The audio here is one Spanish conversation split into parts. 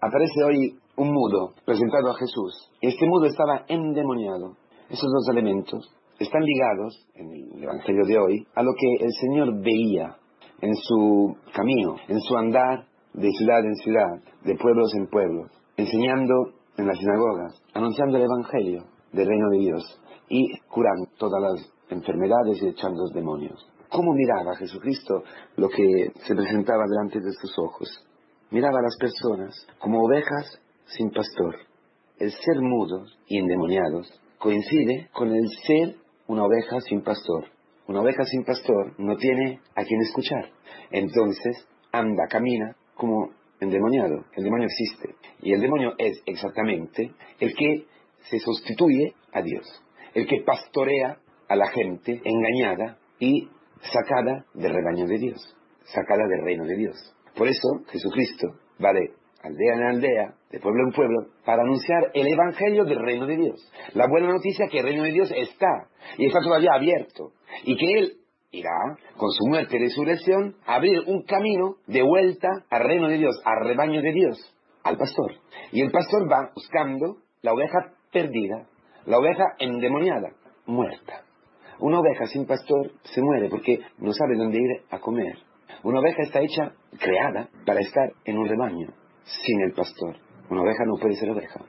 aparece hoy un mudo presentado a Jesús. Este mudo estaba endemoniado. Esos dos elementos están ligados en el Evangelio de hoy a lo que el Señor veía en su camino, en su andar de ciudad en ciudad, de pueblos en pueblos, enseñando en las sinagogas, anunciando el Evangelio del reino de Dios y curando todas las enfermedades y echando los demonios. ¿Cómo miraba Jesucristo lo que se presentaba delante de sus ojos? Miraba a las personas como ovejas sin pastor. El ser mudos y endemoniados coincide con el ser una oveja sin pastor. Una oveja sin pastor no tiene a quien escuchar. Entonces anda, camina como endemoniado. El demonio existe. Y el demonio es exactamente el que se sustituye a Dios. El que pastorea a la gente engañada y sacada del rebaño de Dios. Sacada del reino de Dios. Por eso Jesucristo va de aldea en aldea, de pueblo en pueblo, para anunciar el Evangelio del reino de Dios. La buena noticia es que el reino de Dios está, y está todavía abierto, y que Él irá, con su muerte y resurrección, a abrir un camino de vuelta al reino de Dios, al rebaño de Dios, al pastor. Y el pastor va buscando la oveja perdida, la oveja endemoniada, muerta. Una oveja sin pastor se muere porque no sabe dónde ir a comer. Una oveja está hecha, creada, para estar en un rebaño sin el pastor. Una oveja no puede ser oveja.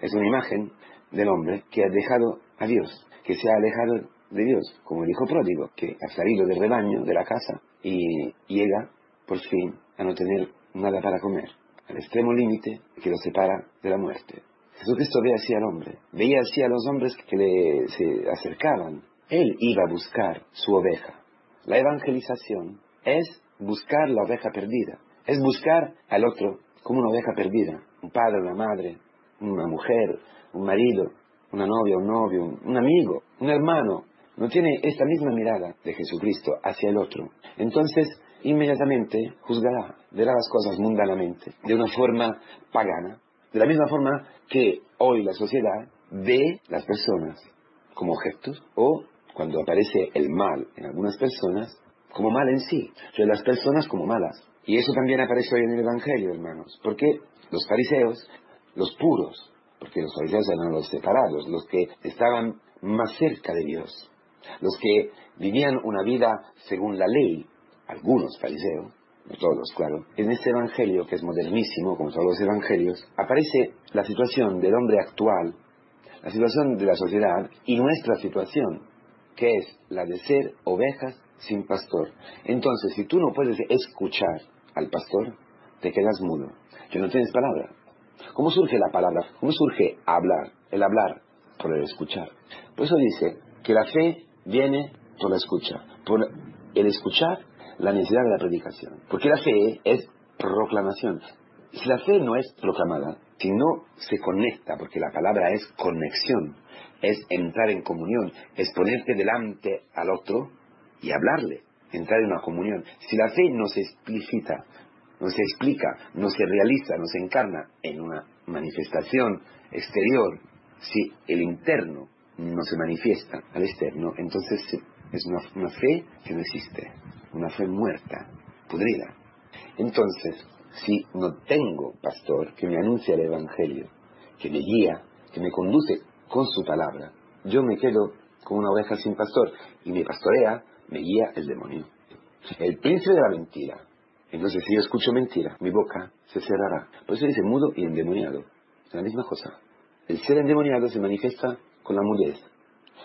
Es una imagen del hombre que ha dejado a Dios, que se ha alejado de Dios, como el hijo pródigo, que ha salido del rebaño, de la casa, y llega, por fin, a no tener nada para comer, al extremo límite que lo separa de la muerte. Jesucristo ve así al hombre, veía así a los hombres que le, se acercaban. Él iba a buscar su oveja. La evangelización es buscar la oveja perdida, es buscar al otro como una oveja perdida, un padre, una madre, una mujer, un marido, una novia, un novio, un amigo, un hermano, no tiene esta misma mirada de Jesucristo hacia el otro. Entonces, inmediatamente juzgará, verá las cosas mundanamente, de una forma pagana, de la misma forma que hoy la sociedad ve las personas como objetos o cuando aparece el mal en algunas personas, como mal en sí, o las personas como malas. Y eso también aparece hoy en el Evangelio, hermanos, porque los fariseos, los puros, porque los fariseos eran los separados, los que estaban más cerca de Dios, los que vivían una vida según la ley, algunos fariseos, no todos, claro, en este Evangelio, que es modernísimo, como todos los Evangelios, aparece la situación del hombre actual, la situación de la sociedad y nuestra situación, que es la de ser ovejas sin pastor. Entonces, si tú no puedes escuchar al pastor, te quedas mudo, que no tienes palabra. ¿Cómo surge la palabra? ¿Cómo surge hablar? El hablar por el escuchar. Por eso dice que la fe viene por la escucha, por el escuchar la necesidad de la predicación. Porque la fe es proclamación. Si la fe no es proclamada, si no se conecta, porque la palabra es conexión, es entrar en comunión, es ponerte delante al otro y hablarle, entrar en una comunión. Si la fe no se explicita, no se explica, no se realiza, no se encarna en una manifestación exterior, si el interno no se manifiesta al externo, entonces es una, fe que no existe, una fe muerta, podrida. Entonces, si no tengo pastor que me anuncia el Evangelio, que me guía, que me conduce con su palabra, yo me quedo como una oveja sin pastor y me pastorea, me guía el demonio. El príncipe de la mentira. Entonces, si yo escucho mentira, mi boca se cerrará. Por eso dice mudo y endemoniado. Es la misma cosa. El ser endemoniado se manifiesta con la mudez,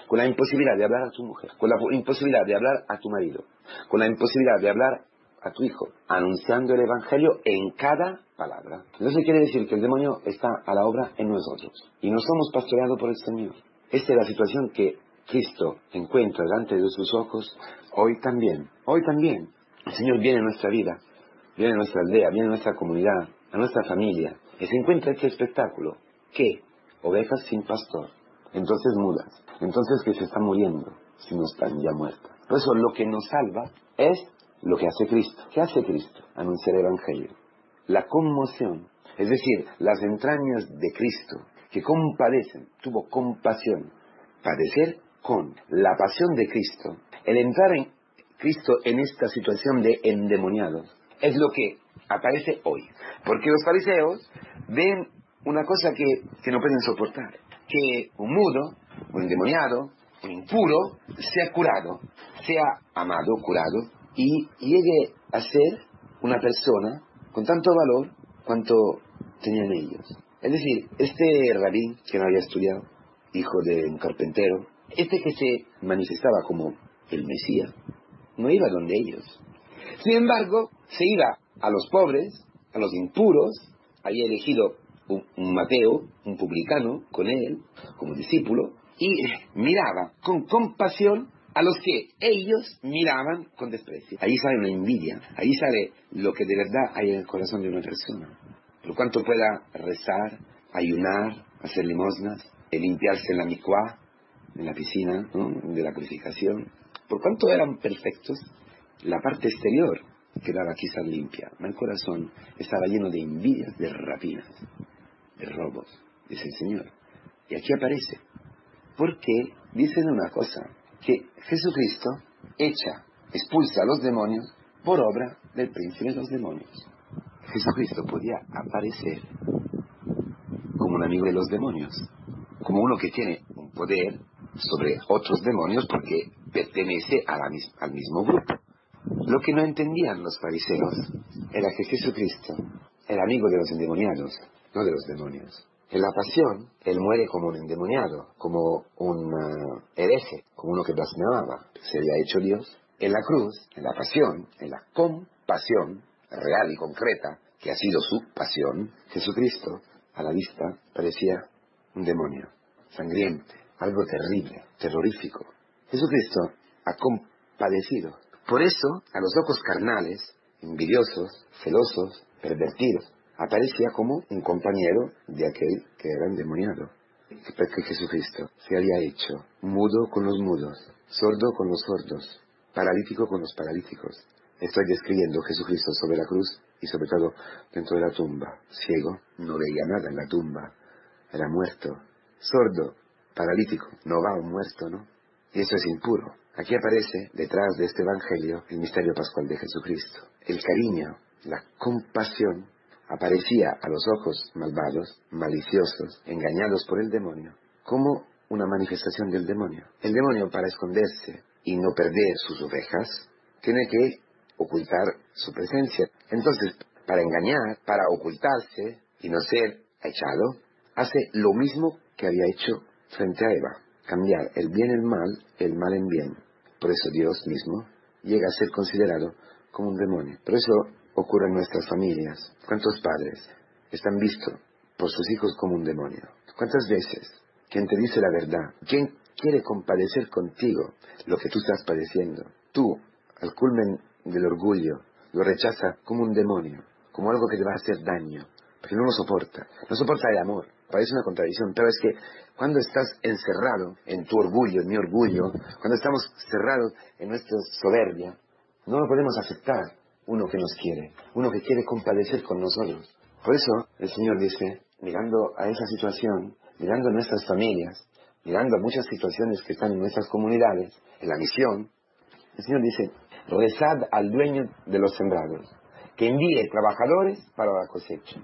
con la imposibilidad de hablar a tu mujer, con la imposibilidad de hablar a tu marido, con la imposibilidad de hablar a tu hijo, anunciando el Evangelio en cada palabra. Eso quiere decir que el demonio está a la obra en nosotros y no somos pastoreados por el Señor. Esta es la situación que Cristo encuentra delante de sus ojos hoy también. Hoy también. El Señor viene a nuestra vida, viene a nuestra aldea, viene a nuestra comunidad, a nuestra familia y se encuentra este espectáculo. ¿Qué? Ovejas sin pastor entonces mudas, entonces que se están muriendo, si no están ya muertas. Por eso lo que nos salva es lo que hace Cristo. ¿Qué hace Cristo? Anunciar el Evangelio. La conmoción, es decir, las entrañas de Cristo, que compadecen, tuvo compasión, padecer con la pasión de Cristo, el entrar en Cristo en esta situación de endemoniados, es lo que aparece hoy. Porque los fariseos ven una cosa que, que no pueden soportar, que un mudo, un endemoniado, un impuro, sea curado, sea amado, curado, y llegue a ser una persona con tanto valor cuanto tenían ellos. Es decir, este rabí que no había estudiado, hijo de un carpintero, este que se manifestaba como el Mesías, no iba donde ellos. Sin embargo, se iba a los pobres, a los impuros, había elegido un, un Mateo, un publicano, con él, como discípulo, y miraba con compasión a los que ellos miraban con desprecio. Ahí sale una envidia, ahí sale lo que de verdad hay en el corazón de una persona. Por cuanto pueda rezar, ayunar, hacer limosnas, limpiarse en la micuá, en la piscina de la purificación, por cuanto eran perfectos, la parte exterior quedaba quizás limpia, el corazón estaba lleno de envidias, de rapinas, de robos, dice el Señor. Y aquí aparece, porque dicen una cosa, que Jesucristo echa, expulsa a los demonios por obra del príncipe de los demonios. Jesucristo podía aparecer como un amigo de los demonios, como uno que tiene un poder sobre otros demonios porque pertenece al mismo grupo. Lo que no entendían los fariseos era que Jesucristo era amigo de los endemoniados, no de los demonios. En la pasión, él muere como un endemoniado, como un uh, hereje, como uno que blasfemaba. Se había hecho Dios. En la cruz, en la pasión, en la compasión real y concreta, que ha sido su pasión, Jesucristo, a la vista, parecía un demonio, sangriente, algo terrible, terrorífico. Jesucristo ha compadecido. Por eso, a los ojos carnales, envidiosos, celosos, pervertidos, aparecía como un compañero de aquel que era endemoniado. Porque Jesucristo se había hecho mudo con los mudos, sordo con los sordos, paralítico con los paralíticos. Estoy describiendo Jesucristo sobre la cruz y sobre todo dentro de la tumba. Ciego, no veía nada en la tumba, era muerto. Sordo, paralítico, no va un muerto, ¿no? Y eso es impuro. Aquí aparece, detrás de este Evangelio, el misterio pascual de Jesucristo. El cariño, la compasión aparecía a los ojos malvados, maliciosos, engañados por el demonio, como una manifestación del demonio. El demonio, para esconderse y no perder sus ovejas, tiene que ocultar su presencia. Entonces, para engañar, para ocultarse y no ser echado, hace lo mismo que había hecho frente a Eva, cambiar el bien en mal, el mal en bien. Por eso Dios mismo llega a ser considerado como un demonio. Por eso ocurre en nuestras familias. ¿Cuántos padres están vistos por sus hijos como un demonio? ¿Cuántas veces quien te dice la verdad, quien quiere compadecer contigo lo que tú estás padeciendo, tú, al culmen del orgullo, lo rechaza como un demonio, como algo que te va a hacer daño, porque no lo soporta, no soporta el amor. Parece una contradicción, pero es que cuando estás encerrado en tu orgullo, en mi orgullo, cuando estamos cerrados en nuestra soberbia, no lo podemos aceptar uno que nos quiere, uno que quiere compadecer con nosotros. Por eso el Señor dice, mirando a esa situación, mirando a nuestras familias, mirando a muchas situaciones que están en nuestras comunidades, en la misión, el Señor dice, rezad al dueño de los sembrados, que envíe trabajadores para la cosecha.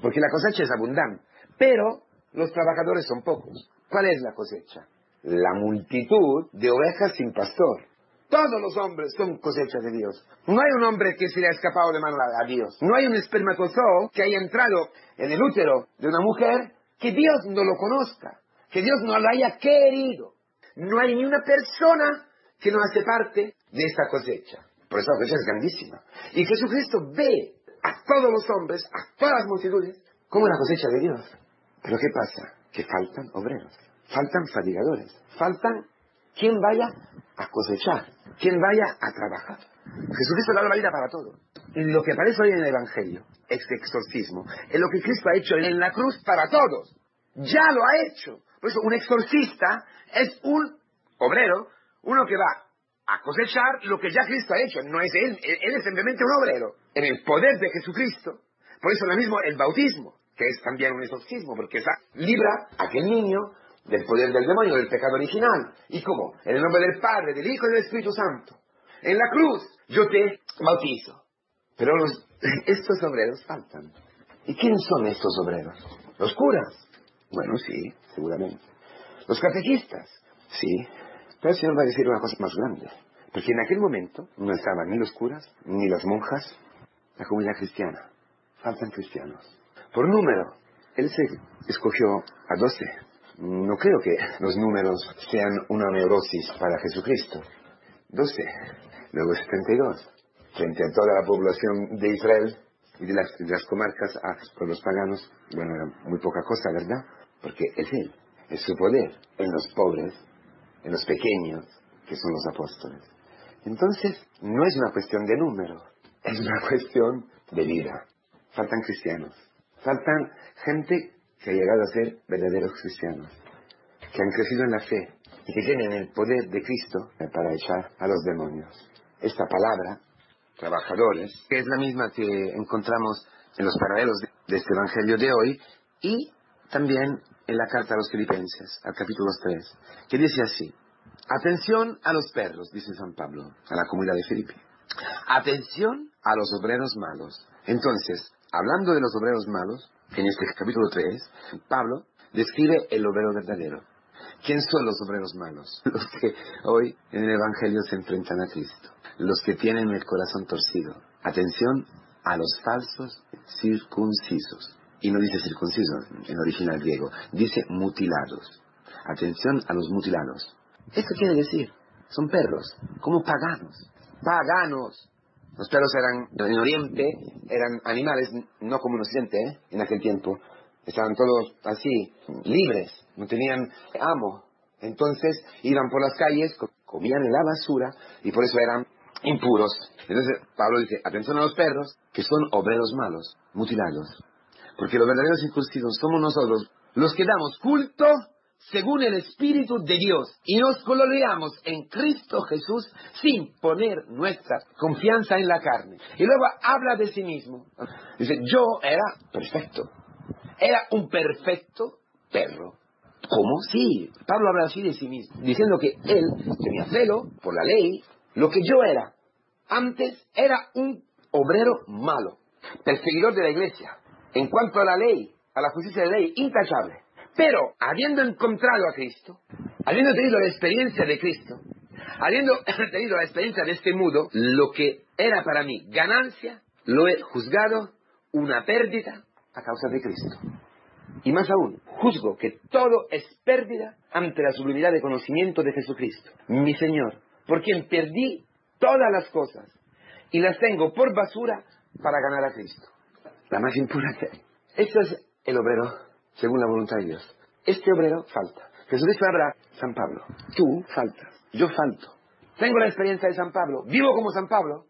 Porque la cosecha es abundante, pero los trabajadores son pocos. ¿Cuál es la cosecha? La multitud de ovejas sin pastor. Todos los hombres son cosechas de Dios. No hay un hombre que se le ha escapado de mano a Dios. No hay un espermatozoo que haya entrado en el útero de una mujer que Dios no lo conozca, que Dios no lo haya querido. No hay ni una persona que no hace parte de esta cosecha. Por eso la cosecha es grandísima. Y Jesucristo ve a todos los hombres, a todas las multitudes, como la cosecha de Dios. Pero ¿qué pasa? Que faltan obreros, faltan fatigadores, faltan quien vaya a cosechar, quien vaya a trabajar. Jesucristo dado la vida para todo. Lo que aparece hoy en el Evangelio, este exorcismo, es lo que Cristo ha hecho en la cruz para todos. Ya lo ha hecho. Por eso un exorcista es un obrero, uno que va a cosechar lo que ya Cristo ha hecho. No es él, él es simplemente un obrero. En el poder de Jesucristo. Por eso lo mismo el bautismo, que es también un exorcismo, porque libra a aquel niño del poder del demonio, del pecado original. ¿Y cómo? En el nombre del Padre, del Hijo y del Espíritu Santo. En la cruz yo te bautizo. Pero los estos obreros faltan. ¿Y quiénes son estos obreros? Los curas. Bueno, sí, seguramente. Los catequistas. Sí. Pero el Señor va a decir una cosa más grande. Porque en aquel momento no estaban ni los curas, ni las monjas, la comunidad cristiana. Faltan cristianos. Por número, Él se escogió a doce. No creo que los números sean una neurosis para Jesucristo. Doce, luego y dos. Frente a toda la población de Israel y de las, comarcas ah, con los paganos, bueno, era muy poca cosa, ¿verdad? Porque es Él, es su poder en los pobres, en los pequeños, que son los apóstoles. Entonces, no es una cuestión de número, es una cuestión de vida. Faltan cristianos, faltan gente que ha llegado a ser verdaderos cristianos, que han crecido en la fe y que tienen el poder de Cristo para echar a los demonios. Esta palabra, trabajadores, que es la misma que encontramos en los paralelos de este Evangelio de hoy y también en la carta a los filipenses, al capítulo 3, que dice así, atención a los perros, dice San Pablo, a la comunidad de Filipe. Atención a los obreros malos. Entonces, hablando de los obreros malos, en este capítulo 3, Pablo describe el obrero verdadero. ¿Quién son los obreros malos? Los que hoy en el Evangelio se enfrentan a Cristo. Los que tienen el corazón torcido. Atención a los falsos circuncisos. Y no dice circuncisos en original griego, dice mutilados. Atención a los mutilados. Esto quiere decir, son perros, como paganos. Paganos. Los perros eran, en Oriente, eran animales, no como en Occidente, ¿eh? en aquel tiempo. Estaban todos así, libres, no tenían amo. Entonces iban por las calles, comían en la basura y por eso eran impuros. Entonces Pablo dice, atención a los perros, que son obreros malos, mutilados. Porque los verdaderos incursidos somos nosotros, los que damos culto según el Espíritu de Dios y nos coloreamos en Cristo Jesús sin poner nuestra confianza en la carne. Y luego habla de sí mismo. Dice, yo era perfecto. Era un perfecto perro. ¿Cómo? Sí, Pablo habla así de sí mismo, diciendo que él tenía celo por la ley, lo que yo era. Antes era un obrero malo, perseguidor de la iglesia. En cuanto a la ley, a la justicia de la ley, intachable. Pero habiendo encontrado a Cristo, habiendo tenido la experiencia de Cristo, habiendo tenido la experiencia de este mudo, lo que era para mí ganancia, lo he juzgado una pérdida a causa de Cristo. Y más aún, juzgo que todo es pérdida ante la sublimidad de conocimiento de Jesucristo, mi Señor, por quien perdí todas las cosas y las tengo por basura para ganar a Cristo. La más impura fe. Esto es el obrero según la voluntad de Dios. Este obrero falta. Jesucristo habla, San Pablo, tú faltas, yo falto. Tengo la experiencia de San Pablo, vivo como San Pablo.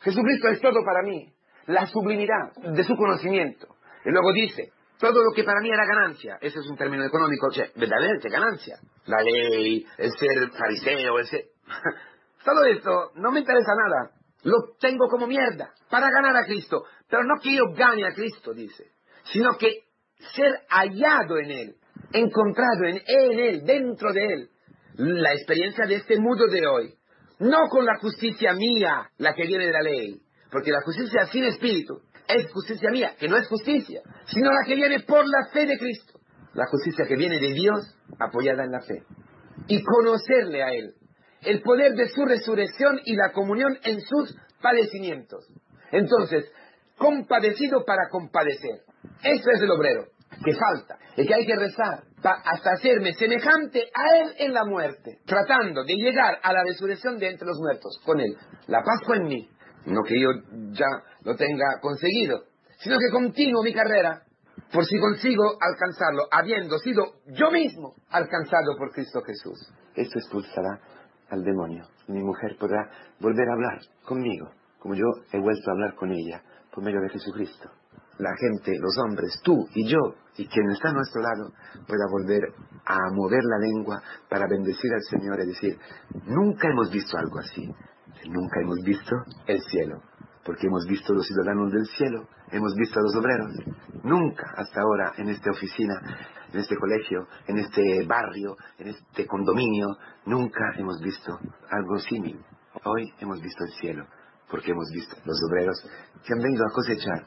Jesucristo es todo para mí, la sublimidad de su conocimiento. Y luego dice, todo lo que para mí era ganancia, ese es un término económico, cioè, verdaderamente ganancia. La ley, el ser fariseo, el ser... todo esto no me interesa nada. Lo tengo como mierda para ganar a Cristo. Pero no que yo gane a Cristo, dice, sino que ser hallado en Él, encontrado en, Él, dentro de Él. La experiencia de este mundo de hoy, no con la justicia mía, la que viene de la ley, porque la justicia sin espíritu es justicia mía, que no es justicia, sino la que viene por la fe de Cristo. La justicia que viene de Dios apoyada en la fe. Y conocerle a Él, el poder de su resurrección y la comunión en sus padecimientos. Entonces, compadecido para compadecer. Eso es el obrero, que falta, el que hay que rezar hasta hacerme semejante a él en la muerte, tratando de llegar a la resurrección de entre los muertos con él. La Pascua en mí, no que yo ya lo tenga conseguido, sino que continúo mi carrera por si consigo alcanzarlo, habiendo sido yo mismo alcanzado por Cristo Jesús. Esto expulsará al demonio. Mi mujer podrá volver a hablar conmigo, como yo he vuelto a hablar con ella por medio de Jesucristo la gente, los hombres, tú y yo, y quien está a nuestro lado, pueda volver a mover la lengua para bendecir al Señor y decir, nunca hemos visto algo así, nunca hemos visto el cielo, porque hemos visto los ciudadanos del cielo, hemos visto a los obreros, nunca hasta ahora en esta oficina, en este colegio, en este barrio, en este condominio, nunca hemos visto algo similar. Hoy hemos visto el cielo, porque hemos visto los obreros que han venido a cosechar